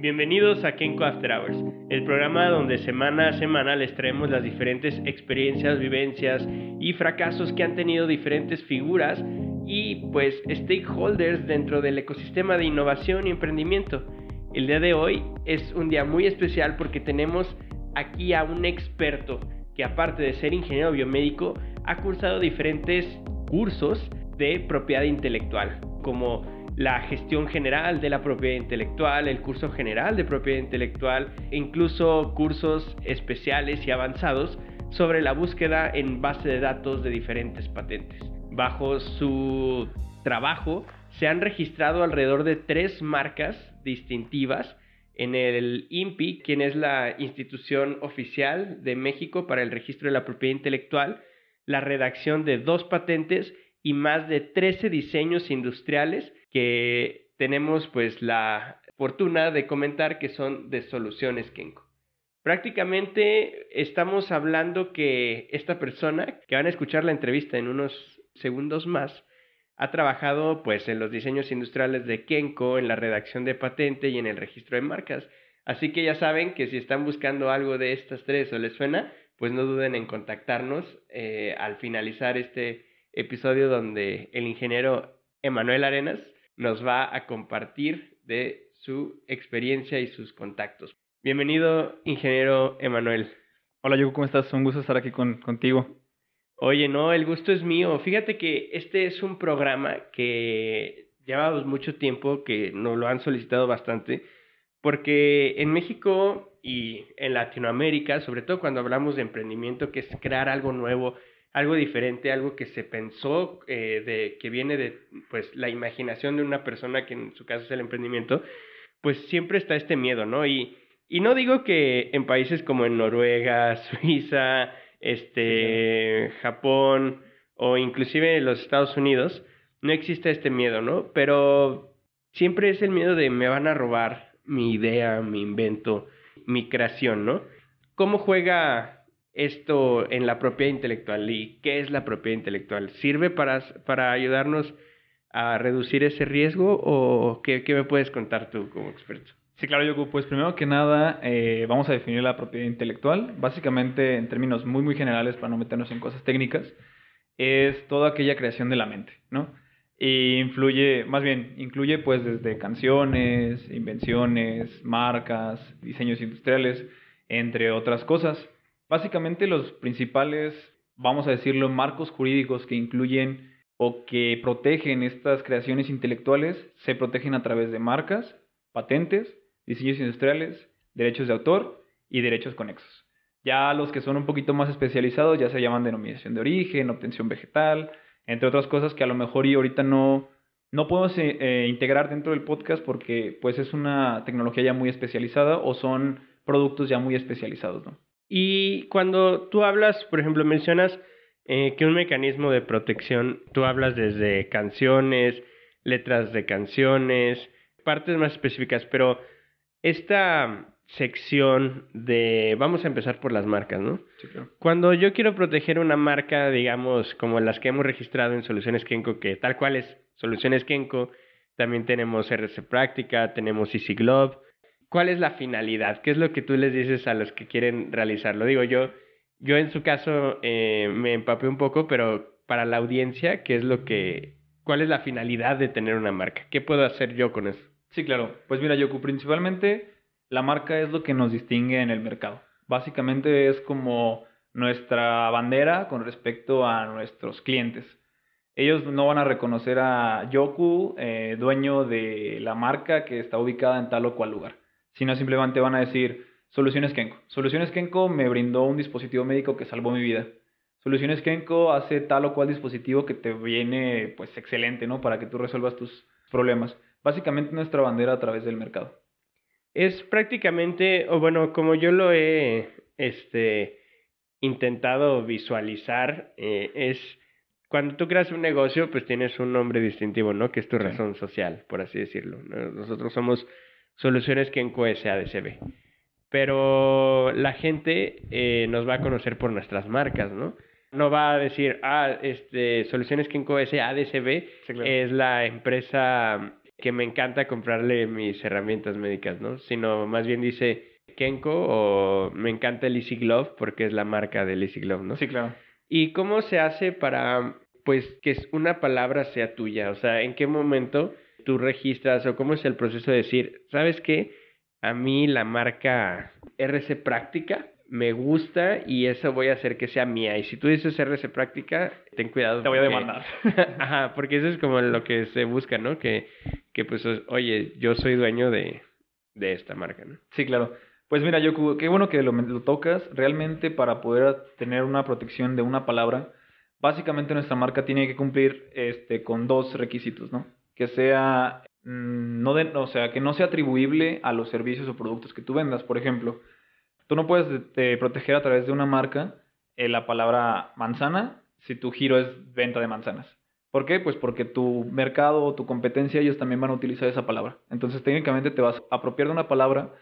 Bienvenidos a Kenko After Hours, el programa donde semana a semana les traemos las diferentes experiencias, vivencias y fracasos que han tenido diferentes figuras y pues stakeholders dentro del ecosistema de innovación y emprendimiento. El día de hoy es un día muy especial porque tenemos aquí a un experto que aparte de ser ingeniero biomédico ha cursado diferentes cursos de propiedad intelectual como la gestión general de la propiedad intelectual, el curso general de propiedad intelectual e incluso cursos especiales y avanzados sobre la búsqueda en base de datos de diferentes patentes. Bajo su trabajo se han registrado alrededor de tres marcas distintivas en el INPI, quien es la institución oficial de México para el registro de la propiedad intelectual, la redacción de dos patentes y más de 13 diseños industriales que tenemos pues la fortuna de comentar que son de soluciones Kenko. Prácticamente estamos hablando que esta persona, que van a escuchar la entrevista en unos segundos más, ha trabajado pues en los diseños industriales de Kenko, en la redacción de patente y en el registro de marcas. Así que ya saben que si están buscando algo de estas tres o les suena, pues no duden en contactarnos eh, al finalizar este episodio donde el ingeniero Emanuel Arenas nos va a compartir de su experiencia y sus contactos. Bienvenido, ingeniero Emanuel. Hola, Yuko, ¿cómo estás? Un gusto estar aquí contigo. Oye, no, el gusto es mío. Fíjate que este es un programa que llevamos mucho tiempo, que nos lo han solicitado bastante, porque en México y en Latinoamérica, sobre todo cuando hablamos de emprendimiento, que es crear algo nuevo, algo diferente, algo que se pensó, eh, de, que viene de pues, la imaginación de una persona, que en su caso es el emprendimiento, pues siempre está este miedo, ¿no? Y, y no digo que en países como en Noruega, Suiza, este, Japón o inclusive en los Estados Unidos, no existe este miedo, ¿no? Pero siempre es el miedo de me van a robar mi idea, mi invento, mi creación, ¿no? ¿Cómo juega esto en la propiedad intelectual y qué es la propiedad intelectual? ¿Sirve para, para ayudarnos a reducir ese riesgo o qué, qué me puedes contar tú como experto? Sí, claro, Yoku. Pues primero que nada, eh, vamos a definir la propiedad intelectual. Básicamente, en términos muy, muy generales, para no meternos en cosas técnicas, es toda aquella creación de la mente, ¿no? Y influye, más bien, incluye pues desde canciones, invenciones, marcas, diseños industriales, entre otras cosas. Básicamente los principales, vamos a decirlo, marcos jurídicos que incluyen o que protegen estas creaciones intelectuales se protegen a través de marcas, patentes, diseños industriales, derechos de autor y derechos conexos. Ya los que son un poquito más especializados ya se llaman denominación de origen, obtención vegetal, entre otras cosas que a lo mejor y ahorita no, no podemos eh, eh, integrar dentro del podcast porque pues es una tecnología ya muy especializada o son productos ya muy especializados, ¿no? Y cuando tú hablas, por ejemplo, mencionas eh, que un mecanismo de protección, tú hablas desde canciones, letras de canciones, partes más específicas, pero esta sección de, vamos a empezar por las marcas, ¿no? Sí, claro. Cuando yo quiero proteger una marca, digamos, como las que hemos registrado en Soluciones Kenko, que tal cual es Soluciones Kenko, también tenemos RC Práctica, tenemos Easy Glove, ¿cuál es la finalidad? ¿Qué es lo que tú les dices a los que quieren realizarlo? Digo, yo, yo en su caso eh, me empapé un poco, pero para la audiencia, ¿qué es lo que, cuál es la finalidad de tener una marca? ¿Qué puedo hacer yo con eso? Sí, claro. Pues mira, Yoku, principalmente la marca es lo que nos distingue en el mercado. Básicamente es como nuestra bandera con respecto a nuestros clientes. Ellos no van a reconocer a Yoku, eh, dueño de la marca que está ubicada en tal o cual lugar sino simplemente van a decir Soluciones Kenko. Soluciones Kenko me brindó un dispositivo médico que salvó mi vida. Soluciones Kenko hace tal o cual dispositivo que te viene pues excelente, ¿no? Para que tú resuelvas tus problemas. Básicamente nuestra bandera a través del mercado. Es prácticamente, o bueno, como yo lo he este, intentado visualizar, eh, es cuando tú creas un negocio, pues tienes un nombre distintivo, ¿no? Que es tu razón social, por así decirlo. Nosotros somos soluciones que en ADCB. Pero la gente eh, nos va a conocer por nuestras marcas, ¿no? No va a decir, ah, este, Soluciones Kenko S ADCB es la empresa que me encanta comprarle mis herramientas médicas, ¿no? Sino más bien dice Kenko o me encanta el Easy Glove porque es la marca del Easy Glove, ¿no? Sí, claro. ¿Y cómo se hace para, pues, que una palabra sea tuya? O sea, ¿en qué momento tú registras o cómo es el proceso de decir, ¿sabes qué? A mí la marca RC Práctica me gusta y eso voy a hacer que sea mía. Y si tú dices RC Práctica, ten cuidado. Te voy a demandar. Ajá, porque eso es como lo que se busca, ¿no? Que, que pues, oye, yo soy dueño de, de esta marca, ¿no? Sí, claro. Pues mira, Yoku, qué bueno que lo, lo tocas. Realmente para poder tener una protección de una palabra, básicamente nuestra marca tiene que cumplir este, con dos requisitos, ¿no? Que sea, mm, no de, o sea, que no sea atribuible a los servicios o productos que tú vendas. Por ejemplo, Tú no puedes proteger a través de una marca eh, la palabra manzana si tu giro es venta de manzanas. ¿Por qué? Pues porque tu mercado o tu competencia ellos también van a utilizar esa palabra. Entonces técnicamente te vas a apropiar de una palabra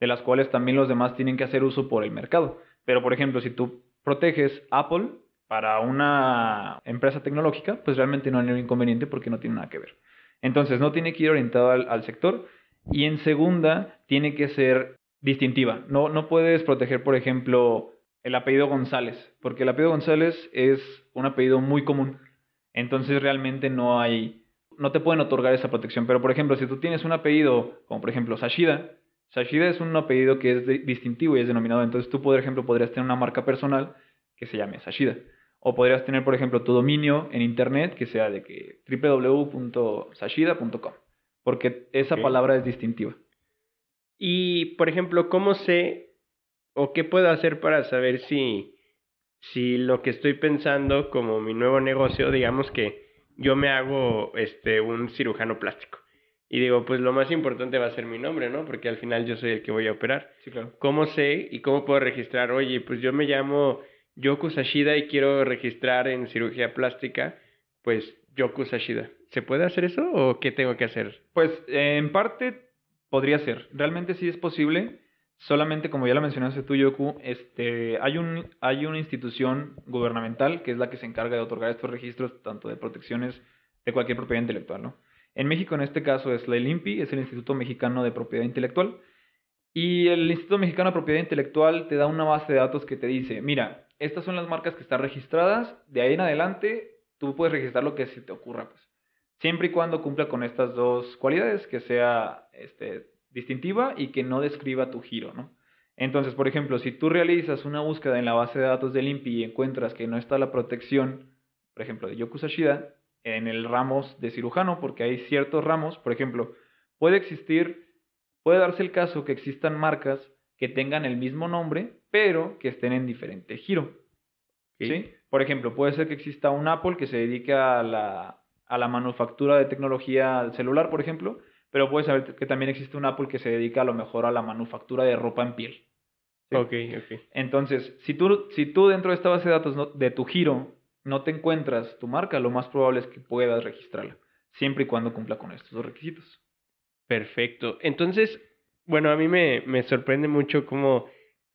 de las cuales también los demás tienen que hacer uso por el mercado. Pero por ejemplo, si tú proteges Apple para una empresa tecnológica, pues realmente no hay ningún inconveniente porque no tiene nada que ver. Entonces no tiene que ir orientado al, sector. Y en segunda, tiene que ser distintiva. No, no puedes proteger, por ejemplo, el apellido González, porque el apellido González es un apellido muy común. Entonces realmente no hay, no te pueden otorgar esa protección. Pero por ejemplo, si tú tienes un apellido, como por ejemplo Sashida, Sashida es un apellido que es distintivo y es denominado. Entonces tú, por ejemplo, podrías tener una marca personal que se llame Sashida. O podrías tener, por ejemplo, tu dominio en internet que sea de que www.sashida.com. Porque esa palabra es distintiva. Y, por ejemplo, ¿cómo sé o qué puedo hacer para saber si, si lo que estoy pensando como mi nuevo negocio, digamos que yo me hago este, un cirujano plástico? Y digo, pues lo más importante va a ser mi nombre, ¿no? Porque al final yo soy el que voy a operar. Sí, claro. ¿Cómo sé y cómo puedo registrar? Oye, pues yo me llamo Yoku Sashida y quiero registrar en cirugía plástica, pues Yoku Sashida. ¿Se puede hacer eso o qué tengo que hacer? Pues en parte Podría ser. Realmente sí es posible. Solamente, como ya lo mencionaste tú, Yoku, este, hay, un, hay una institución gubernamental que es la que se encarga de otorgar estos registros, tanto de protecciones de cualquier propiedad intelectual. ¿no? En México, en este caso, es la ILIMPI, es el Instituto Mexicano de Propiedad Intelectual. Y el Instituto Mexicano de Propiedad Intelectual te da una base de datos que te dice, mira, estas son las marcas que están registradas, de ahí en adelante tú puedes registrar lo que se te ocurra. Pues siempre y cuando cumpla con estas dos cualidades, que sea este, distintiva y que no describa tu giro, ¿no? Entonces, por ejemplo, si tú realizas una búsqueda en la base de datos del INPI y encuentras que no está la protección, por ejemplo, de Yokusashida, en el ramos de cirujano, porque hay ciertos ramos, por ejemplo, puede existir, puede darse el caso que existan marcas que tengan el mismo nombre, pero que estén en diferente giro. ¿Sí? Por ejemplo, puede ser que exista un Apple que se dedique a la a la manufactura de tecnología celular, por ejemplo, pero puedes saber que también existe un Apple que se dedica a lo mejor a la manufactura de ropa en piel. Ok, ok. Entonces, si tú, si tú dentro de esta base de datos de tu giro no te encuentras tu marca, lo más probable es que puedas registrarla, siempre y cuando cumpla con estos dos requisitos. Perfecto. Entonces, bueno, a mí me, me sorprende mucho cómo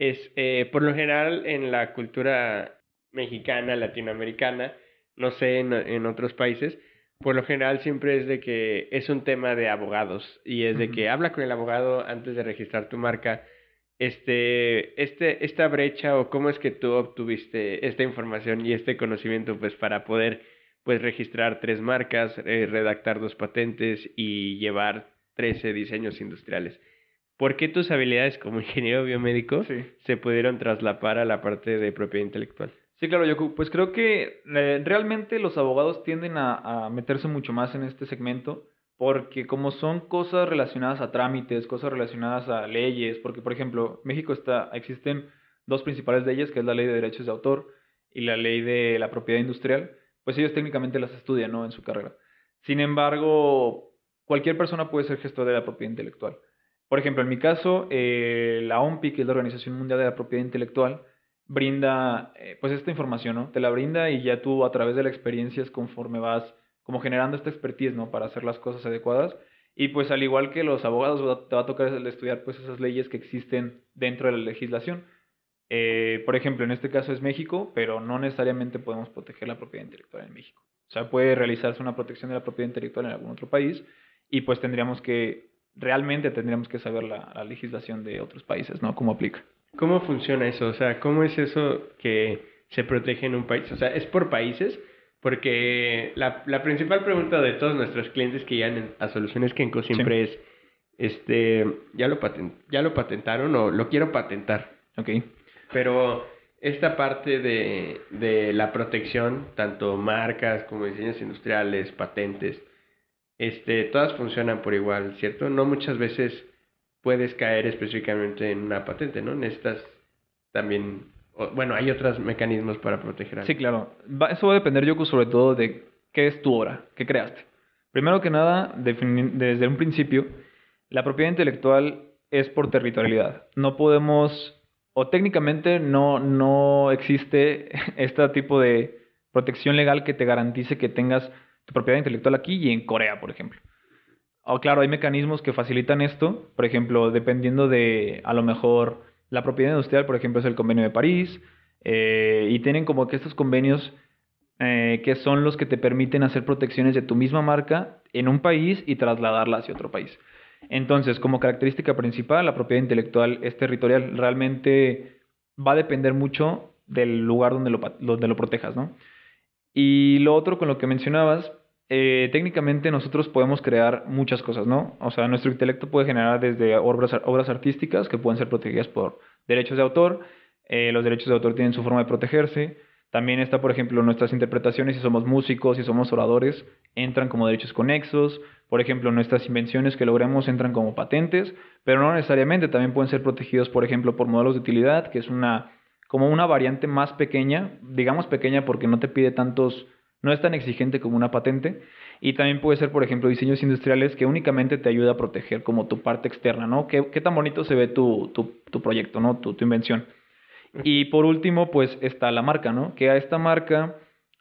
es, eh, por lo general en la cultura mexicana, latinoamericana, no sé en, en otros países, por lo general siempre es de que es un tema de abogados y es de que habla con el abogado antes de registrar tu marca. Este, este, esta brecha o cómo es que tú obtuviste esta información y este conocimiento pues para poder pues registrar tres marcas, eh, redactar dos patentes y llevar 13 diseños industriales. ¿Por qué tus habilidades como ingeniero biomédico se pudieron traslapar a la parte de propiedad intelectual? Sí, claro, Yoku. Pues creo que eh, realmente los abogados tienden a, meterse mucho más en este segmento porque como son cosas relacionadas a trámites, cosas relacionadas a leyes, porque por ejemplo, México está, existen dos principales leyes, que es la ley de derechos de autor y la ley de la propiedad industrial, pues ellos técnicamente las estudian, ¿no? En su carrera. Sin embargo, cualquier persona puede ser gestor de la propiedad intelectual. Por ejemplo, en mi caso, eh, la OMPI, que es la Organización Mundial de la Propiedad Intelectual, brinda eh, pues esta información, ¿no? Te la brinda y ya tú a través de la experiencia es conforme vas como generando esta expertise, ¿no? Para hacer las cosas adecuadas. Y pues al igual que los abogados te va a tocar estudiar pues esas leyes que existen dentro de la legislación. Eh, por ejemplo, en este caso es México, pero no necesariamente podemos proteger la propiedad intelectual en México. O sea, puede realizarse una protección de la propiedad intelectual en algún otro país y pues tendríamos que, realmente tendríamos que saber la, la legislación de otros países, ¿no? ¿Cómo aplica? ¿Cómo funciona eso? O sea, ¿cómo es eso que se protege en un país? O sea, ¿es por países? Porque la, la principal pregunta de todos nuestros clientes que llegan a Soluciones Kenko siempre es, este, ¿ya lo, patent, ¿ya lo patentaron o lo quiero patentar? Ok. Pero esta parte de, de la protección, tanto marcas como diseños industriales, patentes, este, todas funcionan por igual, ¿cierto? No muchas veces puedes caer específicamente en una patente, ¿no? Necesitas también bueno, hay otros mecanismos para proteger Sí, claro. eso va a depender, Yoko, sobre todo de qué es tu obra, qué creaste. Primero que nada, desde un principio, la propiedad intelectual es por territorialidad. No podemos, o técnicamente no, no existe este tipo de protección legal que te garantice que tengas tu propiedad intelectual aquí y en Corea, por ejemplo. O claro, hay mecanismos que facilitan esto, por ejemplo, dependiendo de a lo mejor la propiedad industrial, por ejemplo, es el convenio de París, eh, y tienen como que estos convenios eh, que son los que te permiten hacer protecciones de tu misma marca en un país y trasladarla hacia otro país. Entonces, como característica principal, la propiedad intelectual es territorial. Realmente va a depender mucho del lugar donde lo, donde lo protejas, ¿no? Y lo otro con lo que mencionabas, eh, técnicamente nosotros podemos crear muchas cosas, ¿no? O sea, nuestro intelecto puede generar desde obras, obras artísticas que pueden ser protegidas por derechos de autor. Eh, los derechos de autor tienen su forma de protegerse. También está, por ejemplo, nuestras interpretaciones, si somos músicos, si somos oradores, entran como derechos conexos. Por ejemplo, nuestras invenciones que logremos entran como patentes, pero no necesariamente, también pueden ser protegidos, por ejemplo, por modelos de utilidad, que es una como una variante más pequeña, digamos pequeña porque no te pide tantos no es tan exigente como una patente. Y también puede ser, por ejemplo, diseños industriales que únicamente te ayuda a proteger como tu parte externa, ¿no? ¿Qué, qué tan bonito se ve tu, tu, tu proyecto, ¿no? Tu, tu, invención. Y por último, pues está la marca, ¿no? Que a esta marca,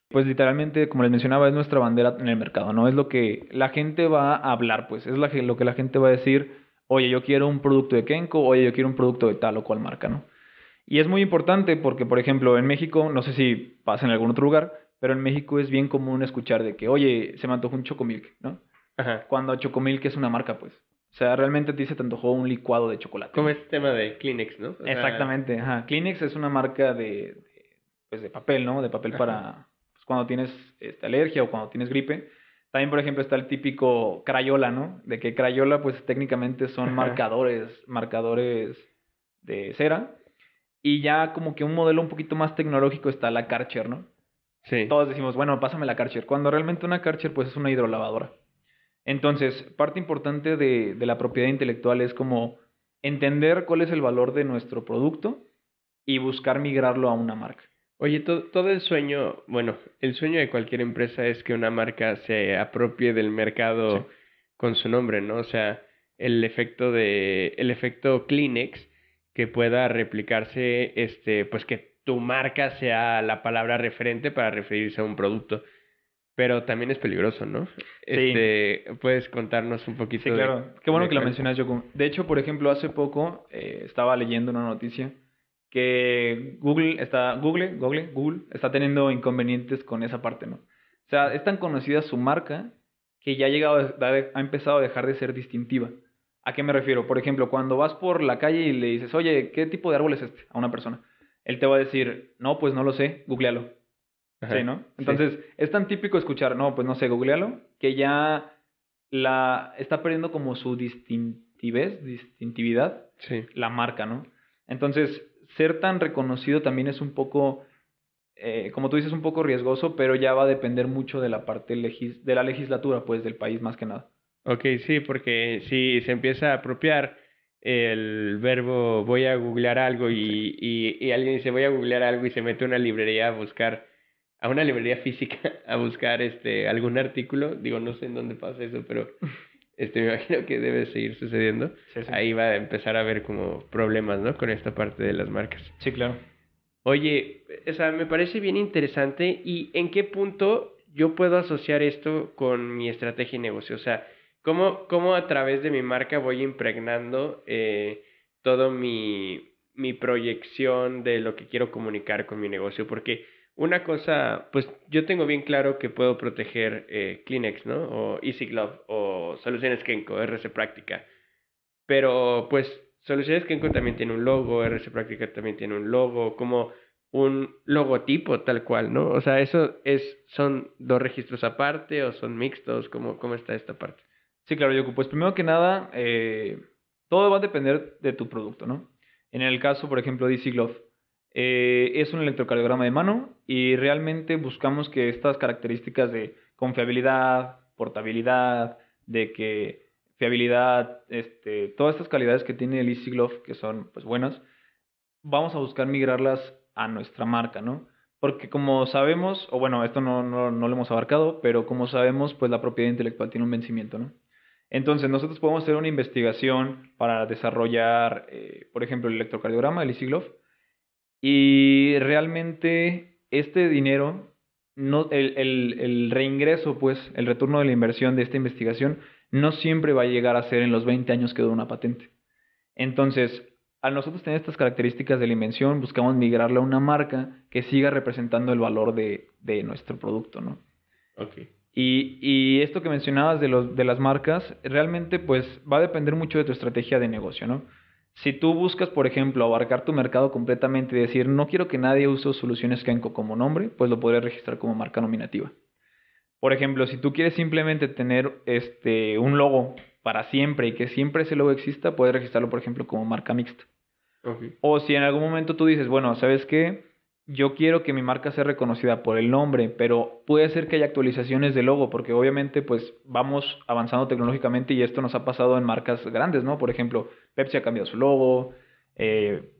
pues literalmente, como les mencionaba, es nuestra bandera en el mercado, ¿no? Es lo que la gente va a hablar, pues. Es lo que la gente va a decir, oye, yo quiero un producto de Kenko, oye, yo quiero un producto de tal o cual marca, ¿no? Y es muy importante porque, por ejemplo, en México, no sé si pasa en algún otro lugar, pero en México es bien común escuchar de que, oye, se me antojó un chocomilk, ¿no? Ajá. Cuando chocomilk es una marca, pues. O sea, realmente a ti se te antojó un licuado de chocolate. Como este tema de Kleenex, ¿no? Exactamente, ajá. Kleenex es una marca de, pues de papel, ¿no? De papel para pues, cuando tienes esta alergia o cuando tienes gripe. También, por ejemplo, está el típico Crayola, ¿no? De que Crayola, pues técnicamente son marcadores, marcadores de cera. Y ya como que un modelo un poquito más tecnológico está la Karcher, ¿no? Todos decimos, bueno, pásame la Karcher. Cuando realmente una Karcher pues es una hidrolavadora. Entonces, parte importante de, de la propiedad intelectual es como entender cuál es el valor de nuestro producto y buscar migrarlo a una marca. Oye, todo, todo el sueño, bueno, el sueño de cualquier empresa es que una marca se apropie del mercado con su nombre, ¿no? O sea, el efecto de, el efecto Kleenex que pueda replicarse, este, pues que tu marca sea la palabra referente para referirse a un producto. Pero también es peligroso, ¿no? Sí. Este, ¿Puedes contarnos un poquito? Sí, claro. Qué bueno que lo mencionas, Yoko. De hecho, por ejemplo, hace poco eh, estaba leyendo una noticia que Google está, Google, Google, Google está teniendo inconvenientes con esa parte, ¿no? O sea, es tan conocida su marca que ya ha llegado, ha empezado a dejar de ser distintiva. ¿A qué me refiero? Por ejemplo, cuando vas por la calle y le dices, oye, ¿qué tipo de árbol es este? A una persona él te va a decir, no, pues no lo sé, googlealo. sí, ¿no? Entonces, es tan típico escuchar, no, pues no sé, googlealo, que ya la está perdiendo como su distintivez, distintividad, sí. la marca, ¿no? Entonces, ser tan reconocido también es un poco, eh, como tú dices, un poco riesgoso, pero ya va a depender mucho de la parte legis de la legislatura, pues, del país más que nada. Ok, sí, porque si se empieza a apropiar el verbo voy a googlear algo y, y, y, alguien dice voy a googlear algo y se mete a una librería a buscar, a una librería física a buscar este algún artículo, digo no sé en dónde pasa eso, pero este me imagino que debe seguir sucediendo. Ahí va a empezar a haber como problemas, ¿no? Con esta parte de las marcas. Sí, claro. Oye, o sea, me parece bien interesante y en qué punto yo puedo asociar esto con mi estrategia y negocio, o sea, ¿Cómo, cómo a través de mi marca voy impregnando eh, todo mi, mi proyección de lo que quiero comunicar con mi negocio? Porque una cosa, pues yo tengo bien claro que puedo proteger eh, Kleenex, ¿no? O Easy Glove, o Soluciones Kenko, RC Práctica. Pero pues Soluciones Kenko también tiene un logo, RC Práctica también tiene un logo, como un logotipo tal cual, ¿no? O sea, eso es, son dos registros aparte o son mixtos, ¿cómo, cómo está esta parte? Sí, claro, Yoko. Pues primero que nada, eh, todo va a depender de tu producto, ¿no? En el caso, por ejemplo, de Easy Glove, eh, es un electrocardiograma de mano y realmente buscamos que estas características de confiabilidad, portabilidad, de que fiabilidad, este, todas estas calidades que tiene el Easy Glove, que son pues buenas, vamos a buscar migrarlas a nuestra marca, ¿no? Porque como sabemos, o bueno, esto no, no, no lo hemos abarcado, pero como sabemos, pues la propiedad intelectual tiene un vencimiento, ¿no? Entonces, nosotros podemos hacer una investigación para desarrollar, eh, por ejemplo, el electrocardiograma, el Easy Glove, y realmente este dinero, el, reingreso, pues, el retorno de la inversión de esta investigación, no siempre va a llegar a ser en los 20 años que dura una patente. Entonces, al nosotros tener estas características de la invención, buscamos migrarla a una marca que siga representando el valor de, de nuestro producto, ¿no? Okay. Y, y, esto que mencionabas de, los, de las marcas, realmente pues va a depender mucho de tu estrategia de negocio, ¿no? Si tú buscas, por ejemplo, abarcar tu mercado completamente y decir, no quiero que nadie use soluciones Kenko como nombre, pues lo podrías registrar como marca nominativa. Por ejemplo, si tú quieres simplemente tener este, un logo para siempre y que siempre ese logo exista, puedes registrarlo, por ejemplo, como marca mixta. O si en algún momento tú dices, bueno, ¿sabes qué? Yo quiero que mi marca sea reconocida por el nombre, pero puede ser que haya actualizaciones de logo, porque obviamente pues vamos avanzando tecnológicamente y esto nos ha pasado en marcas grandes, ¿no? Por ejemplo, Pepsi ha cambiado su logo, eh,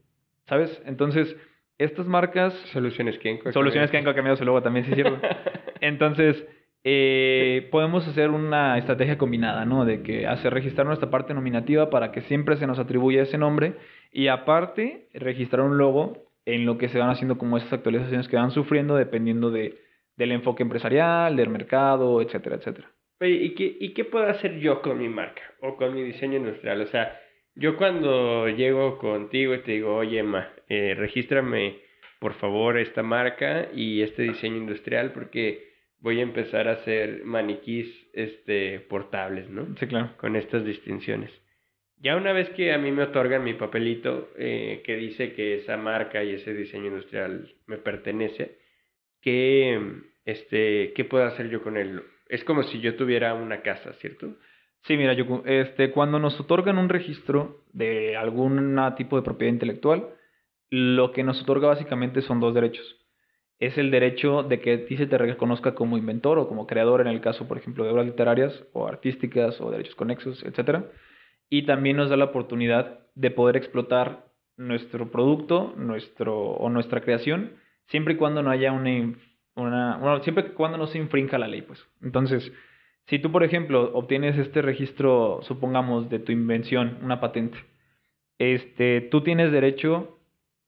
¿sabes? Entonces, estas marcas... Soluciones Kenko. Soluciones Kenko ha cambiado su logo también, sí cierto. Entonces, eh, podemos hacer una estrategia combinada, ¿no? De que hacer registrar nuestra parte nominativa para que siempre se nos atribuya ese nombre y aparte registrar un logo en lo que se van haciendo como esas actualizaciones que van sufriendo dependiendo de, del enfoque empresarial, del mercado, etcétera, etcétera. Oye, ¿y qué, ¿y qué puedo hacer yo con mi marca o con mi diseño industrial? O sea, yo cuando llego contigo y te digo, oye, Emma, eh, regístrame por favor esta marca y este diseño industrial porque voy a empezar a hacer maniquís este, portables, ¿no? Sí, claro. Con estas distinciones. Ya una vez que a mí me otorgan mi papelito eh, que dice que esa marca y ese diseño industrial me pertenece, ¿qué, este, ¿qué puedo hacer yo con él? Es como si yo tuviera una casa, ¿cierto? Sí, mira, yo, este, cuando nos otorgan un registro de algún tipo de propiedad intelectual, lo que nos otorga básicamente son dos derechos es el derecho de que a ti se te reconozca como inventor o como creador en el caso, por ejemplo, de obras literarias o artísticas o derechos conexos, etc. Y también nos da la oportunidad de poder explotar nuestro producto nuestro, o nuestra creación siempre y cuando no haya una, una bueno, siempre y cuando no se infrinja la ley, pues. Entonces, si tú, por ejemplo, obtienes este registro, supongamos, de tu invención, una patente, este, tú tienes derecho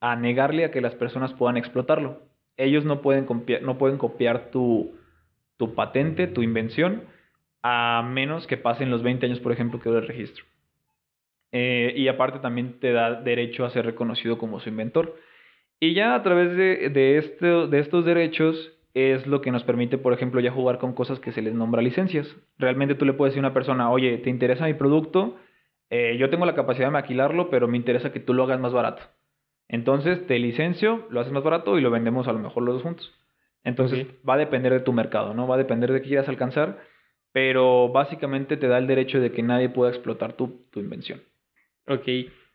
a negarle a que las personas puedan explotarlo ellos no pueden copiar, no pueden copiar tu, tu patente, tu invención, a menos que pasen los 20 años, por ejemplo, que dura el registro. Eh, y aparte también te da derecho a ser reconocido como su inventor. Y ya a través de, de, de estos derechos es lo que nos permite, por ejemplo, ya jugar con cosas que se les nombra licencias. Realmente tú le puedes decir a una persona, oye, ¿te interesa mi producto? Eh, yo tengo la capacidad de maquilarlo, pero me interesa que tú lo hagas más barato. Entonces te licencio, lo haces más barato y lo vendemos a lo mejor los dos juntos. Entonces va a depender de tu mercado, ¿no? Va a depender de qué quieras alcanzar, pero básicamente te da el derecho de que nadie pueda explotar tu, tu invención. Ok,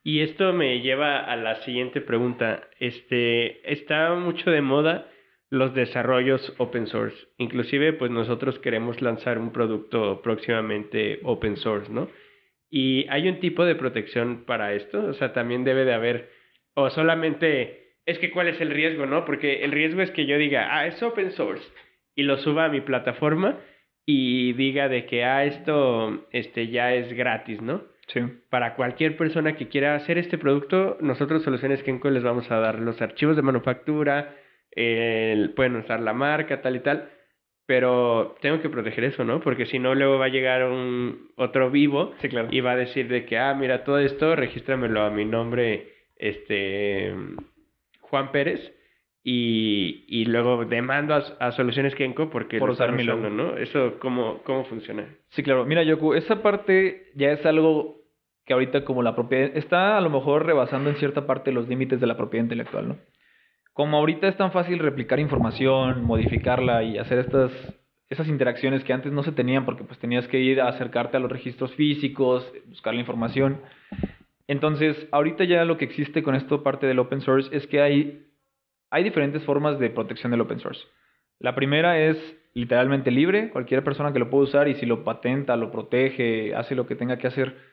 y esto me lleva a la siguiente pregunta. Este, está mucho de moda los desarrollos open source. Inclusive, pues nosotros queremos lanzar un producto próximamente open source, ¿no? Y hay un tipo de protección para esto, o sea, también debe de haber o solamente es que cuál es el riesgo, ¿no? Porque el riesgo es que yo diga, ah, es open source y lo suba a mi plataforma y diga de que, ah, esto este, ya es gratis, ¿no? Sí. Para cualquier persona que quiera hacer este producto, nosotros Soluciones Kenko les vamos a dar los archivos de manufactura, pueden usar la marca, tal y tal, pero tengo que proteger eso, ¿no? Porque si no, luego va a llegar un otro vivo sí, claro. y va a decir de que, ah, mira, todo esto, regístramelo a mi nombre este Juan Pérez y, y luego demando a, a Soluciones Kenko porque Por usar mi usando, logo. ¿no? Eso, ¿cómo, ¿cómo funciona? Sí, claro. Mira, Yoku, esa parte ya es algo que ahorita como la propiedad está a lo mejor rebasando en cierta parte los límites de la propiedad intelectual, ¿no? Como ahorita es tan fácil replicar información, modificarla y hacer estas esas interacciones que antes no se tenían porque pues tenías que ir a acercarte a los registros físicos, buscar la información. Entonces, ahorita ya lo que existe con esto parte del open source es que hay hay diferentes formas de protección del open source. La primera es literalmente libre, cualquier persona que lo puede usar y si lo patenta, lo protege, hace lo que tenga que hacer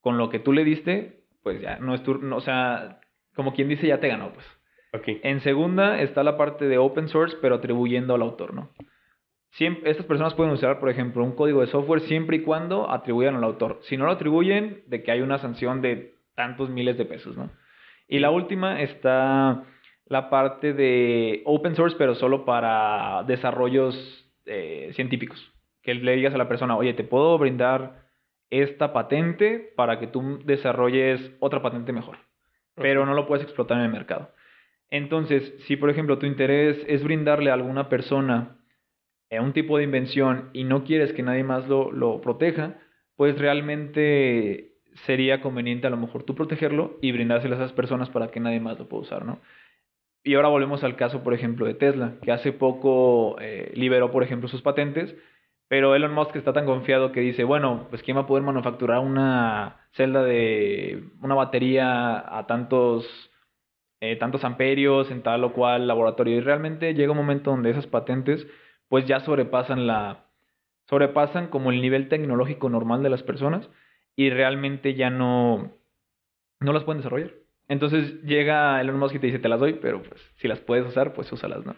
con lo que tú le diste, pues ya no es tu, no, o sea, como quien dice ya te ganó, pues. Ok. En segunda está la parte de open source, pero atribuyendo al autor, ¿no? Siempre, estas personas pueden usar, por ejemplo, un código de software siempre y cuando atribuyan al autor. Si no lo atribuyen, de que hay una sanción de tantos miles de pesos, ¿no? Y la última está la parte de open source, pero solo para desarrollos eh, científicos. Que le digas a la persona, oye, te puedo brindar esta patente para que tú desarrolles otra patente mejor, pero no lo puedes explotar en el mercado. Entonces, si por ejemplo tu interés es brindarle a alguna persona eh, un tipo de invención y no quieres que nadie más lo, lo proteja, pues realmente sería conveniente a lo mejor tú protegerlo y brindárselo a esas personas para que nadie más lo pueda usar, ¿no? Y ahora volvemos al caso, por ejemplo, de Tesla, que hace poco eh, liberó, por ejemplo, sus patentes, pero Elon Musk está tan confiado que dice, bueno, pues ¿quién va a poder manufacturar una celda de una batería a tantos, eh, tantos amperios en tal o cual laboratorio? Y realmente llega un momento donde esas patentes pues ya sobrepasan la sobrepasan como el nivel tecnológico normal de las personas y realmente ya no no las pueden desarrollar. Entonces llega Elon Musk y te dice, te las doy, pero pues si las puedes usar, pues úsalas, ¿no?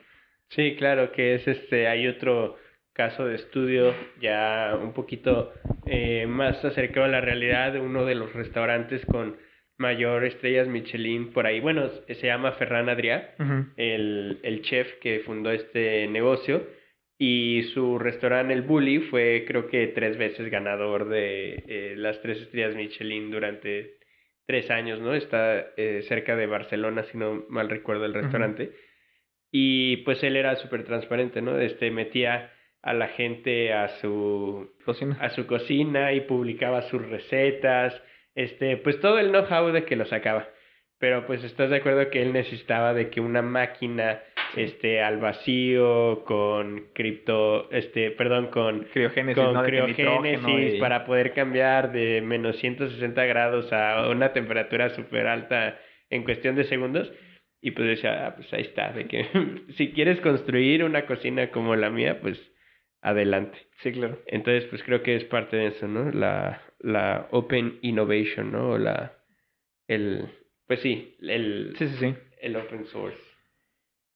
Sí, claro, que es este, hay otro caso de estudio ya un poquito eh, más acercado a la realidad de uno de los restaurantes con mayor estrellas Michelin por ahí. Bueno, se llama Ferran Adrià, el, el chef que fundó este negocio y su restaurante El Bully fue creo que tres veces ganador de eh, las tres estrellas Michelin durante tres años, ¿no? Está eh, cerca de Barcelona, si no mal recuerdo el restaurante. Y pues él era súper transparente, ¿no? Este, metía a la gente a su, Cocina. a su cocina y publicaba sus recetas, este, pues todo el know-how de que lo sacaba. Pero pues estás de acuerdo que él necesitaba de que una máquina este al vacío con cripto este perdón con Criogénesis, con para poder cambiar de menos 160 grados a una temperatura súper alta en cuestión de segundos. Y pues decía, ah, pues ahí está, de que si quieres construir una cocina como la mía, pues adelante. Sí, claro. Entonces, pues creo que es parte de eso, ¿no? La, la open innovation, ¿no? O la, el, pues sí, el, Sí, sí, sí. el open source.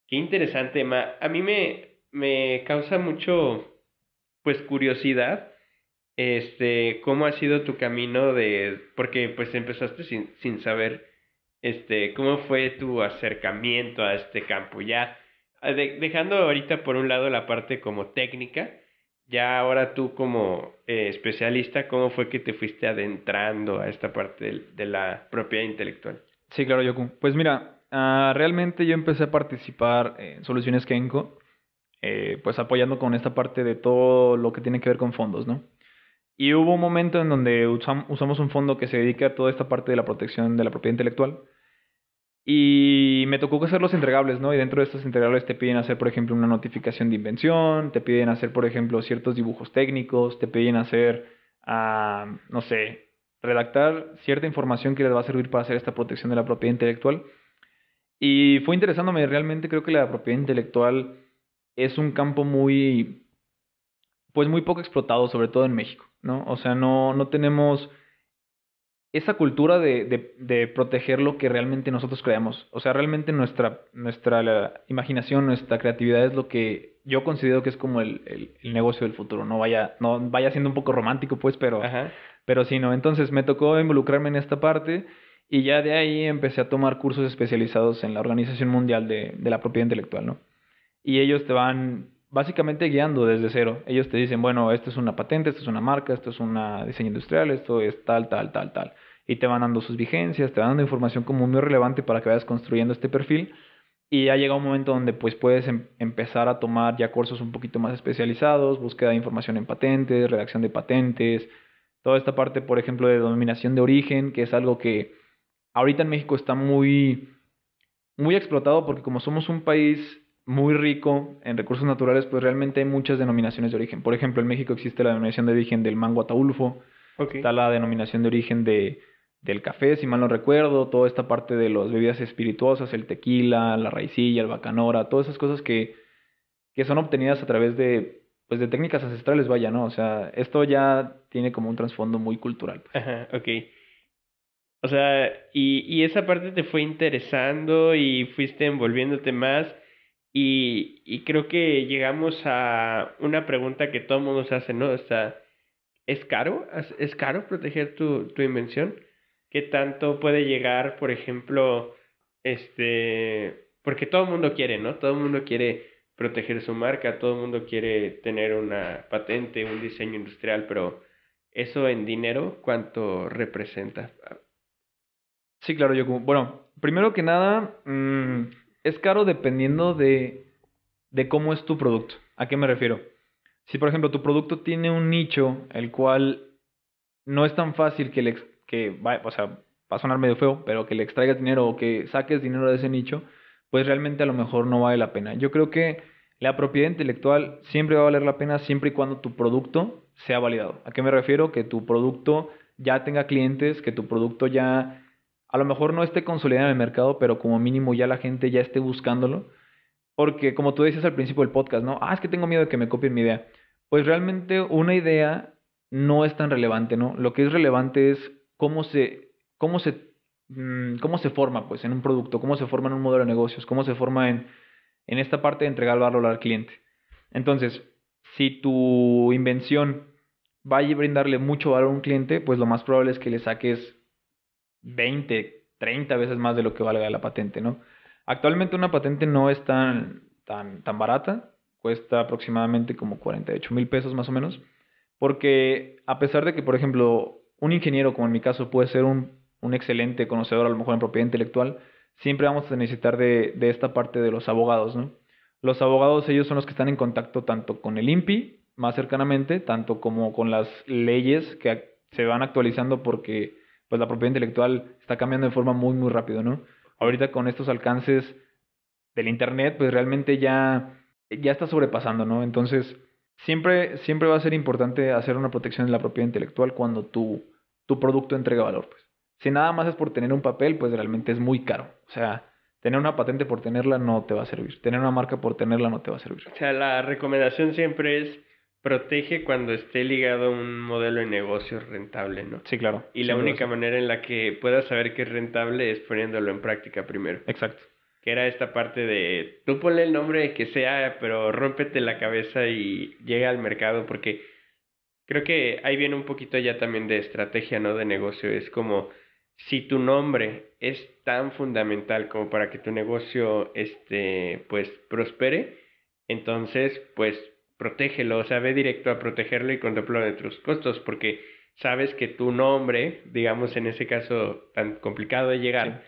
Qué interesante, Ma. A mí me, me causa mucho, pues, curiosidad, este, cómo ha sido tu camino de, porque, pues, empezaste sin, sin saber, este, cómo fue tu acercamiento a este campo. Ya, de- dejando ahorita por un lado la parte como técnica, ya ahora tú como eh, especialista, ¿cómo fue que te fuiste adentrando a esta parte del- de la propiedad intelectual? Sí, claro, Yoku. Pues mira, ah, realmente yo empecé a participar en Soluciones Kenko, eh, pues apoyando con esta parte de todo lo que tiene que ver con fondos, ¿no? Y hubo un momento en donde usam- usamos un fondo que se dedica a toda esta parte de la protección de la propiedad intelectual. Y me tocó hacer los entregables, ¿no? Y dentro de estos entregables te piden hacer, por ejemplo, una notificación de invención, te piden hacer, por ejemplo, ciertos dibujos técnicos, te piden hacer, ah, no sé, redactar cierta información que les va a servir para hacer esta protección de la propiedad intelectual. Y fue interesándome, realmente creo que la propiedad intelectual es un campo muy, pues muy poco explotado, sobre todo en México, ¿no? O sea, no, no tenemos esa cultura de, de, de proteger lo que realmente nosotros creamos. O sea, realmente nuestra, nuestra la imaginación, nuestra creatividad es lo que yo considero que es como el, el, el negocio del futuro. No vaya, no vaya siendo un poco romántico, pues, pero, Ajá. pero sí, ¿no? Entonces me tocó involucrarme en esta parte y ya de ahí empecé a tomar cursos especializados en la Organización Mundial de, de la Propiedad Intelectual, ¿no? Y ellos te van básicamente guiando desde cero. Ellos te dicen, bueno, esto es una patente, esto es una marca, esto es un diseño industrial, esto es tal, tal, tal, tal. Y te van dando sus vigencias, te van dando información como muy relevante para que vayas construyendo este perfil. Y ha llegado un momento donde pues puedes em- empezar a tomar ya cursos un poquito más especializados, búsqueda de información en patentes, redacción de patentes, toda esta parte, por ejemplo, de denominación de origen, que es algo que ahorita en México está muy, muy explotado porque como somos un país muy rico en recursos naturales, pues realmente hay muchas denominaciones de origen. Por ejemplo, en México existe la denominación de origen del mango ataulfo, está la denominación de origen de, del café, si mal no recuerdo, toda esta parte de las bebidas espirituosas, el tequila, la raicilla, el bacanora, todas esas cosas que, que son obtenidas a través de, pues, de técnicas ancestrales, vaya, ¿no? O sea, esto ya tiene como un trasfondo muy cultural. pues. Ajá, ok. O sea, y, y esa parte te fue interesando y fuiste envolviéndote más. Y, y creo que llegamos a una pregunta que todo mundo se hace, ¿no? O sea, ¿es caro? ¿Es- ¿Es caro proteger tu, tu invención? ¿Qué tanto puede llegar, por ejemplo, este... Porque todo el mundo quiere, ¿no? Todo el mundo quiere proteger su marca, todo el mundo quiere tener una patente, un diseño industrial, pero eso en dinero, ¿cuánto representa? Sí, claro, yo como... Bueno, primero que nada, mm, es caro dependiendo de, de cómo es tu producto. ¿A qué me refiero? Si, por ejemplo, tu producto tiene un nicho, el cual no es tan fácil que le, que va, o sea, va a sonar medio feo, pero que le extraigas dinero o que saques dinero de ese nicho, pues realmente a lo mejor no vale la pena. Yo creo que la propiedad intelectual siempre va a valer la pena siempre y cuando tu producto sea validado. ¿A qué me refiero? Que tu producto ya tenga clientes, que tu producto ya a lo mejor no esté consolidado en el mercado, pero como mínimo ya la gente ya esté buscándolo. Porque como tú decías al principio del podcast, ¿no? Ah, es que tengo miedo de que me copien mi idea. Pues realmente una idea no es tan relevante, ¿no? Lo que es relevante es cómo se, cómo se, mm, cómo se forma, pues, en un producto, cómo se forma en un modelo de negocios, cómo se forma en, en esta parte de entregar valor al cliente. Entonces, si tu invención va a brindarle mucho valor a un cliente, pues lo más probable es que le saques 20, 30 veces más de lo que valga la patente, ¿no? Actualmente una patente no es tan, tan, tan barata, cuesta aproximadamente como 48 mil pesos más o menos, porque a pesar de que, por ejemplo, un ingeniero, como en mi caso, puede ser un, un excelente conocedor a lo mejor en propiedad intelectual, siempre vamos a necesitar de, de esta parte de los abogados, ¿no? Los abogados, ellos son los que están en contacto tanto con el INPI, más cercanamente, tanto como con las leyes que se van actualizando porque pues la propiedad intelectual está cambiando de forma muy muy rápido, ¿no? Ahorita con estos alcances del internet, pues realmente ya ya está sobrepasando, ¿no? Entonces, siempre siempre va a ser importante hacer una protección de la propiedad intelectual cuando tu tu producto entrega valor, pues. Si nada más es por tener un papel, pues realmente es muy caro. O sea, tener una patente por tenerla no te va a servir. Tener una marca por tenerla no te va a servir. O sea, la recomendación siempre es protege cuando esté ligado a un modelo de negocio rentable, ¿no? Sí, claro. Y la duda, única manera en la que puedas saber que es rentable es poniéndolo en práctica primero. Exacto. Que era esta parte de, tú ponle el nombre que sea, pero rómpete la cabeza y llega al mercado, porque creo que ahí viene un poquito ya también de estrategia, ¿no? De negocio. Es como, si tu nombre es tan fundamental como para que tu negocio, este, pues, prospere, entonces, pues, protégelo, o sea, ve directo a protegerlo y contempla de tus costos, porque sabes que tu nombre, digamos en ese caso tan complicado de llegar,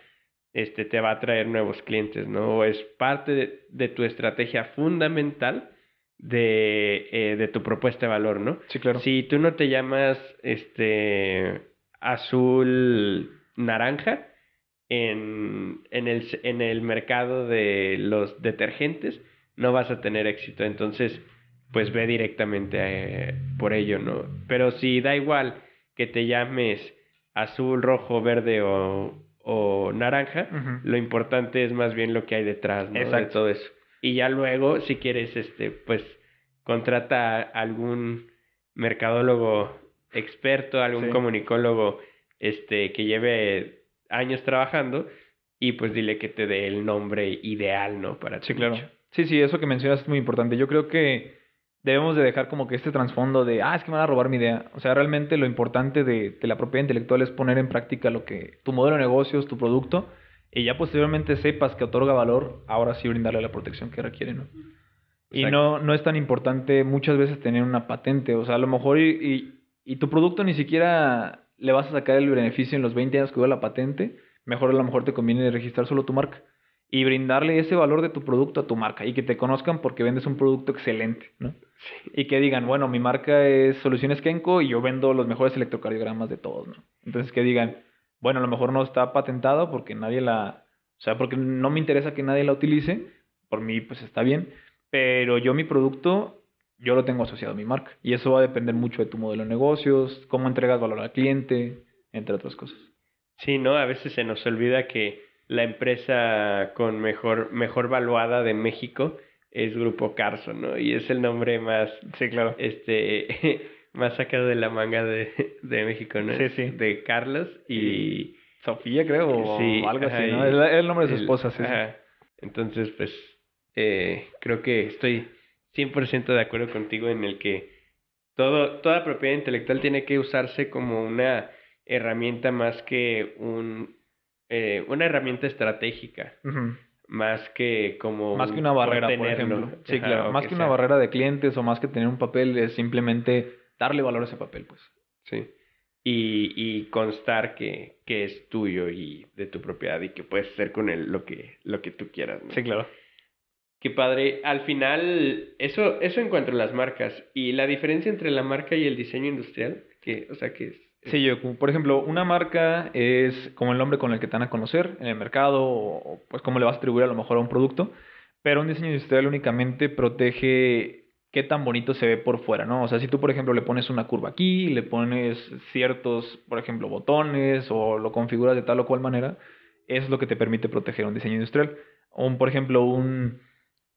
este te va a traer nuevos clientes, ¿no? O es parte de, de tu estrategia fundamental de, eh, de tu propuesta de valor, ¿no? Sí, claro. Si tú no te llamas este azul naranja en, en, el, en el mercado de los detergentes, no vas a tener éxito. Entonces, pues ve directamente eh, por ello, ¿no? Pero si da igual que te llames azul, rojo, verde o, o naranja, lo importante es más bien lo que hay detrás, ¿no? De Exacto. todo eso. Y ya luego, si quieres, este, pues, contrata a algún mercadólogo experto, algún Sí. comunicólogo, este, que lleve años trabajando y pues dile que te dé el nombre ideal, ¿no? Para Sí, claro. Sí, sí, eso que mencionas es muy importante. Yo creo que debemos de dejar como que este trasfondo de, ah, es que me van a robar mi idea. O sea, realmente lo importante de, de la propiedad intelectual es poner en práctica lo que tu modelo de negocios, tu producto, y ya posteriormente sepas que otorga valor, ahora sí brindarle la protección que requiere, ¿no? Y no, no es tan importante muchas veces tener una patente. O sea, a lo mejor y, y, y tu producto ni siquiera le vas a sacar el beneficio en los 20 años que dura la patente. Mejor a lo mejor te conviene registrar solo tu marca. y brindarle ese valor de tu producto a tu marca y que te conozcan porque vendes un producto excelente, ¿no? Y que digan, bueno, mi marca es Soluciones Kenko y yo vendo los mejores electrocardiogramas de todos, ¿no? Entonces que digan, bueno, a lo mejor no está patentado porque nadie la, o sea, porque no me interesa que nadie la utilice, por mí pues está bien, pero yo mi producto, yo lo tengo asociado a mi marca y eso va a depender mucho de tu modelo de negocios, cómo entregas valor al cliente, entre otras cosas. Sí, ¿no? A veces se nos olvida que la empresa con mejor, mejor valuada de México es Grupo Carso, ¿no? Y es el nombre más, sí, claro. este, más sacado de la manga de, de México, ¿no? Sí, sí. De Carlos y... Sofía, creo, o algo así, ¿no? Es el nombre de su esposa, sí. Entonces, pues, eh, creo que estoy 100% de acuerdo contigo en el que todo, toda propiedad intelectual tiene que usarse como una herramienta más que un, eh, una herramienta estratégica. Más que como... Más que una barrera, por ejemplo. Sí, claro. Más que, una barrera de clientes o más que tener un papel es simplemente darle valor a ese papel, pues. Sí. Y, y constar que, que es tuyo y de tu propiedad y que puedes hacer con él lo que, lo que tú quieras. Sí, claro. Qué padre. Al final, eso, eso en cuanto a las marcas. Y la diferencia entre la marca y el diseño industrial, que, o sea, que es Sí, yo, por ejemplo, una marca es como el nombre con el que te van a conocer en el mercado o pues cómo le vas a atribuir a lo mejor a un producto, pero un diseño industrial únicamente protege qué tan bonito se ve por fuera, ¿no? O sea, si tú, por ejemplo, le pones una curva aquí, le pones ciertos, por ejemplo, botones o lo configuras de tal o cual manera, es lo que te permite proteger un diseño industrial. Un, por ejemplo, un,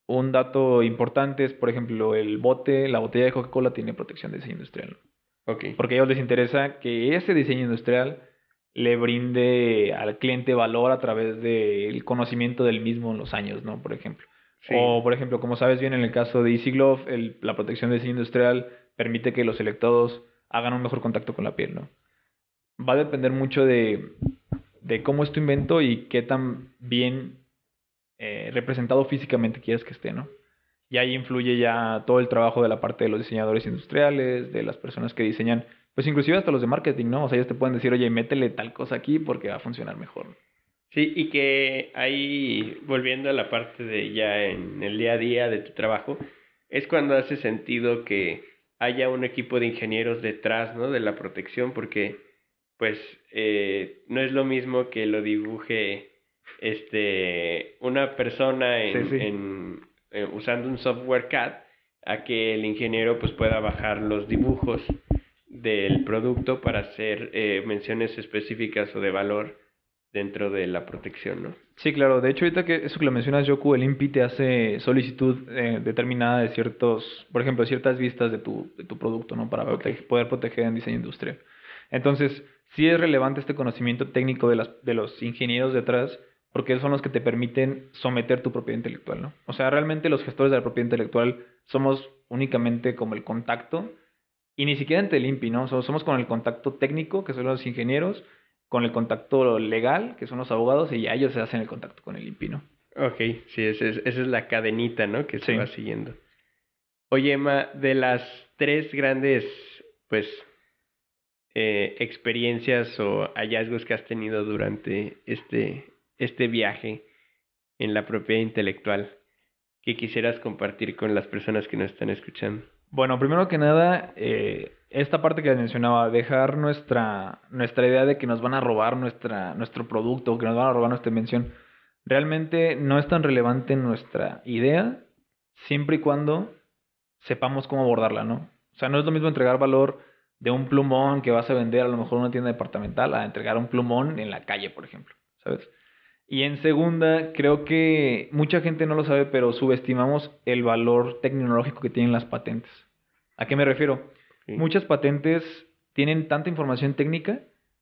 un dato importante es, por ejemplo, el bote, la botella de Coca-Cola tiene protección de diseño industrial. Okay. Porque a ellos les interesa que ese diseño industrial le brinde al cliente valor a través del conocimiento del mismo en los años, ¿no? Por ejemplo. O, por ejemplo, como sabes bien, en el caso de Easy Glove, el, la protección de diseño industrial permite que los electrodos hagan un mejor contacto con la piel, ¿no? Va a depender mucho de, de cómo es tu invento y qué tan bien eh, representado físicamente quieres que esté, ¿no? Y ahí influye ya todo el trabajo de la parte de los diseñadores industriales, de las personas que diseñan, pues inclusive hasta los de marketing, ¿no? O sea, ellos te pueden decir, oye, métele tal cosa aquí porque va a funcionar mejor. Sí, y que ahí, volviendo a la parte de ya en el día a día de tu trabajo, es cuando hace sentido que haya un equipo de ingenieros detrás, ¿no? De la protección, porque, pues, eh, no es lo mismo que lo dibuje este una persona en eh, usando un software CAD a que el ingeniero pues pueda bajar los dibujos del producto para hacer eh, menciones específicas o de valor dentro de la protección, ¿no? Sí, claro. De hecho, ahorita que eso que lo mencionas, Yoku, el INPI te hace solicitud eh, determinada de ciertos, por ejemplo, ciertas vistas de tu, de tu producto, ¿no? Para poder proteger en diseño industrial. Entonces, sí es relevante este conocimiento técnico de, las, de los ingenieros detrás porque son los que te permiten someter tu propiedad intelectual, ¿no? O sea, realmente los gestores de la propiedad intelectual somos únicamente como el contacto, y ni siquiera entre el INPI, ¿no? somos con el contacto técnico, que son los ingenieros, con el contacto legal, que son los abogados, y ya ellos se hacen el contacto con el INPI, ¿no? Ok, sí, esa es, esa es la cadenita, ¿no? Que se va siguiendo. Oye, Emma, de las tres grandes, pues, eh, experiencias o hallazgos que has tenido durante este, este viaje en la propiedad intelectual que quisieras compartir con las personas que nos están escuchando? Bueno, primero que nada, eh, esta parte que mencionaba, dejar nuestra, nuestra idea de que nos van a robar nuestra, nuestro producto, que nos van a robar nuestra invención, realmente no es tan relevante nuestra idea, siempre y cuando sepamos cómo abordarla, ¿no? O sea, no es lo mismo entregar valor de un plumón que vas a vender a lo mejor en una tienda departamental a entregar un plumón en la calle, por ejemplo, ¿sabes? Y en segunda, creo que mucha gente no lo sabe, pero subestimamos el valor tecnológico que tienen las patentes. ¿A qué me refiero? Muchas patentes tienen tanta información técnica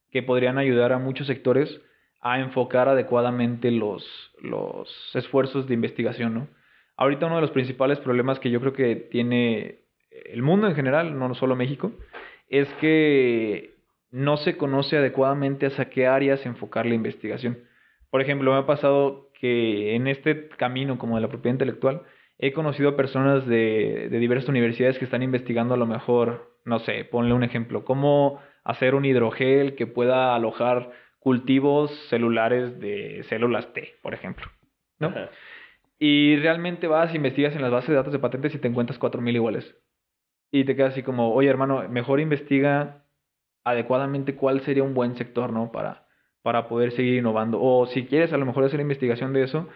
que podrían ayudar a muchos sectores a enfocar adecuadamente los, los esfuerzos de investigación, ¿no? Ahorita uno de los principales problemas que yo creo que tiene el mundo en general, no solo México, es que no se conoce adecuadamente hacia qué áreas enfocar la investigación. Por ejemplo, me ha pasado que en este camino como de la propiedad intelectual he conocido personas de, de diversas universidades que están investigando a lo mejor, no sé, ponle un ejemplo, cómo hacer un hidrogel que pueda alojar cultivos celulares de células T, por ejemplo. ¿no? Y realmente vas, investigas en las bases de datos de patentes y te encuentras 4.000 iguales. Y te quedas así como, oye hermano, mejor investiga adecuadamente cuál sería un buen sector, ¿no? Para, para poder seguir innovando. O si quieres a lo mejor hacer investigación de eso,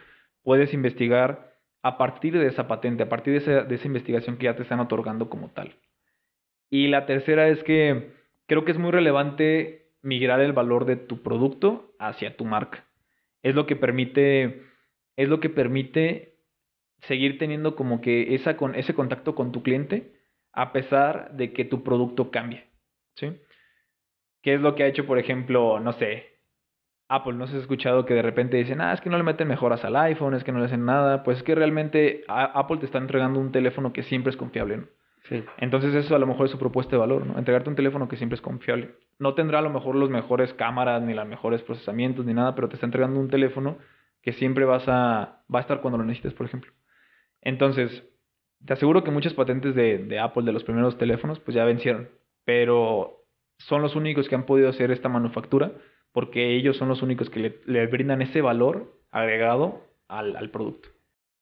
puedes investigar a partir de esa patente, a partir de esa, de esa investigación que ya te están otorgando como tal. Y la tercera es que creo que es muy relevante migrar el valor de tu producto hacia tu marca. Es lo que permite, es lo que permite seguir teniendo como que esa, con, ese contacto con tu cliente a pesar de que tu producto cambie. ¿Sí? ¿Qué es lo que ha hecho, por ejemplo, no sé, Apple? ¿No se ha escuchado que de repente dicen, ah, es que no le meten mejoras al iPhone, es que no le hacen nada? Pues es que realmente Apple te está entregando un teléfono que siempre es confiable, ¿no? Sí. Entonces eso a lo mejor es su propuesta de valor, ¿no? Entregarte un teléfono que siempre es confiable. No tendrá a lo mejor los mejores cámaras, ni los mejores procesamientos, ni nada, pero te está entregando un teléfono que siempre vas a, va a estar cuando lo necesites, por ejemplo. Entonces, te aseguro que muchas patentes de, de Apple, de los primeros teléfonos, pues ya vencieron. Pero son los únicos que han podido hacer esta manufactura porque ellos son los únicos que le, brindan ese valor agregado al, al, producto.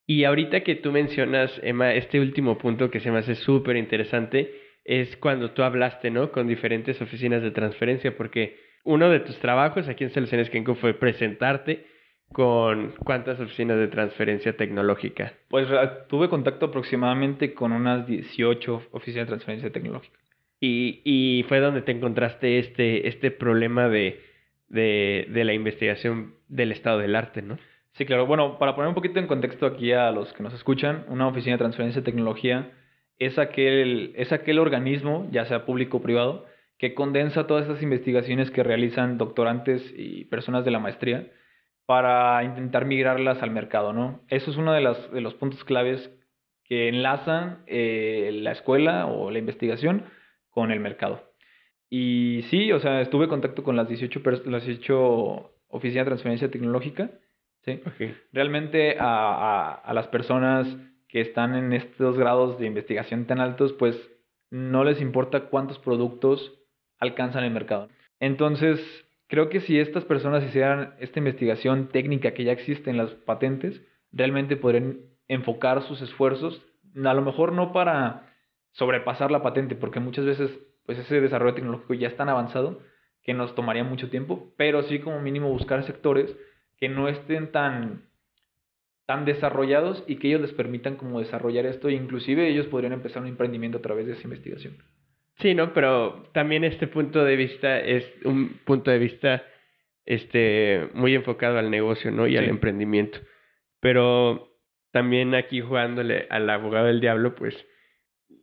Y ahorita que tú mencionas, Emma, este último punto que se me hace súper interesante es cuando tú hablaste, ¿no? Con diferentes oficinas de transferencia, porque uno de tus trabajos aquí en Soluciones Kenko fue presentarte con cuántas oficinas de transferencia tecnológica. Pues tuve contacto aproximadamente con unas 18 oficinas de transferencia tecnológica. Y, y fue donde te encontraste este, este problema de, de, de la investigación del estado del arte, ¿no? Sí, claro. Bueno, para poner un poquito en contexto aquí a los que nos escuchan, una oficina de transferencia de tecnología es aquel, es aquel organismo, ya sea público o privado, que condensa todas esas investigaciones que realizan doctorantes y personas de la maestría para intentar migrarlas al mercado, ¿no? Eso es uno de, las, de los puntos claves que enlazan eh, la escuela o la investigación con el mercado. Y sí, o sea, estuve en contacto con las 18, las 18 oficinas de transferencia tecnológica. ¿sí? Realmente a, a, a, las personas que están en estos grados de investigación tan altos, pues no les importa cuántos productos alcanzan el mercado. Entonces, creo que si estas personas hicieran esta investigación técnica que ya existe en las patentes, realmente podrían enfocar sus esfuerzos, a lo mejor no para sobrepasar la patente, porque muchas veces pues ese desarrollo tecnológico ya es tan avanzado que nos tomaría mucho tiempo, pero sí como mínimo buscar sectores que no estén tan tan desarrollados y que ellos les permitan como desarrollar esto e inclusive ellos podrían empezar un emprendimiento a través de esa investigación. Sí, ¿no? Pero también este punto de vista es un punto de vista este muy enfocado al negocio, ¿no? Y al emprendimiento. Pero también aquí jugándole al abogado del diablo, pues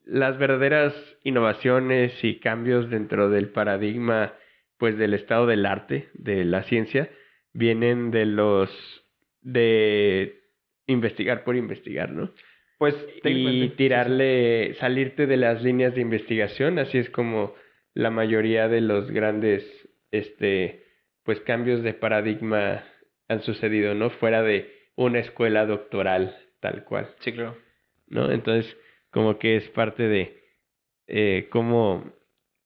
las verdaderas innovaciones y cambios dentro del paradigma pues del estado del arte, de la ciencia, vienen de los de investigar por investigar, ¿no? Pues y tirarle, salirte de las líneas de investigación, así es como la mayoría de los grandes este pues cambios de paradigma han sucedido, ¿no? Fuera de una escuela doctoral tal cual. Sí, claro. ¿No? Entonces, como que es parte de eh, cómo,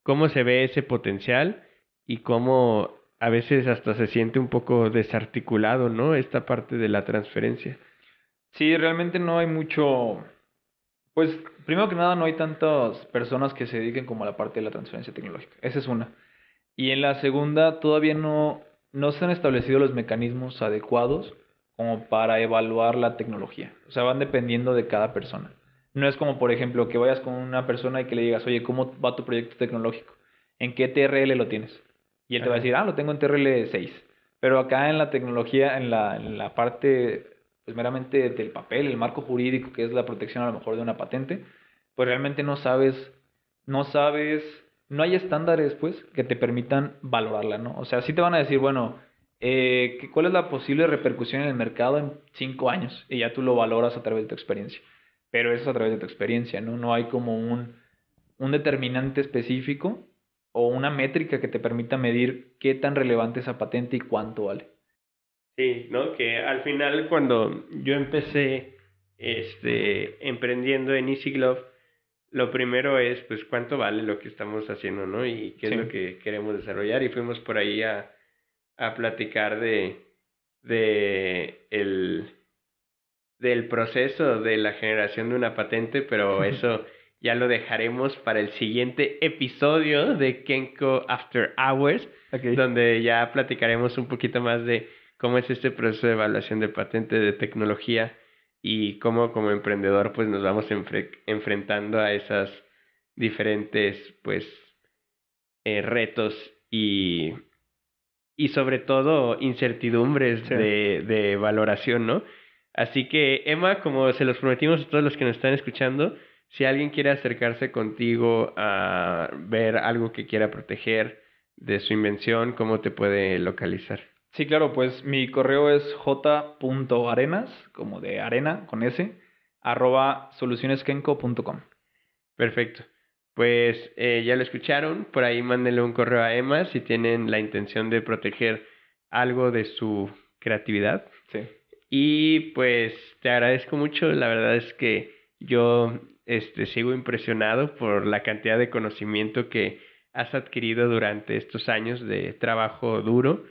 cómo se ve ese potencial y cómo a veces hasta se siente un poco desarticulado, ¿no? Esta parte de la transferencia. Sí, realmente no hay mucho, pues primero que nada no hay tantas personas que se dediquen como a la parte de la transferencia tecnológica. Esa es una. Y en la segunda todavía no, no se han establecido los mecanismos adecuados como para evaluar la tecnología. O sea, van dependiendo de cada persona. No es como, por ejemplo, que vayas con una persona y que le digas, oye, ¿cómo va tu proyecto tecnológico? ¿En qué TRL lo tienes? Y él te va a decir, ah, lo tengo en TRL 6. Pero acá en la tecnología, en la, en la parte, pues meramente del papel, el marco jurídico, que es la protección a lo mejor de una patente, pues realmente no sabes, no sabes, no hay estándares, pues, que te permitan valorarla, ¿no? O sea, sí te van a decir, bueno, eh, ¿cuál es la posible repercusión en el mercado en cinco años? Y ya tú lo valoras a través de tu experiencia pero eso es a través de tu experiencia, ¿no? No hay como un, un determinante específico o una métrica que te permita medir qué tan relevante es esa patente y cuánto vale. Sí, ¿no? Que al final cuando yo empecé este, emprendiendo en Easy Glove, lo primero es pues cuánto vale lo que estamos haciendo, ¿no? Y qué es lo que queremos desarrollar. Y fuimos por ahí a, a platicar de, de el del proceso de la generación de una patente, pero eso ya lo dejaremos para el siguiente episodio de Kenko After Hours, donde ya platicaremos un poquito más de cómo es este proceso de evaluación de patente de tecnología y cómo como emprendedor pues nos vamos enfrentando a esas diferentes pues eh, retos y, y sobre todo incertidumbres de, de valoración, ¿no? Así que Emma, como se los prometimos a todos los que nos están escuchando, si alguien quiere acercarse contigo a ver algo que quiera proteger de su invención, ¿cómo te puede localizar? Sí, claro, pues mi correo es j.arenas, como de arena, con S, arroba solucioneskenco.com. Perfecto. Pues eh, ya lo escucharon, por ahí mándenle un correo a Emma si tienen la intención de proteger algo de su creatividad. Sí. Y pues te agradezco mucho, la verdad es que yo este, sigo impresionado por la cantidad de conocimiento que has adquirido durante estos años de trabajo duro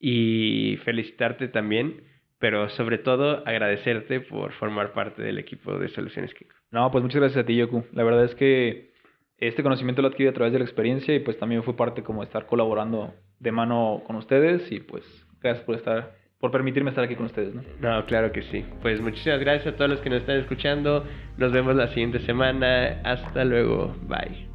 y felicitarte también, pero sobre todo agradecerte por formar parte del equipo de Soluciones Kiko. No, pues muchas gracias a ti, Yoku. La verdad es que este conocimiento lo adquirí a través de la experiencia y pues también fue parte como estar colaborando de mano con ustedes y pues gracias por estar por permitirme estar aquí con ustedes, ¿no? No, claro que sí. Pues muchísimas gracias a todos los que nos están escuchando. Nos vemos la siguiente semana. Hasta luego. Bye.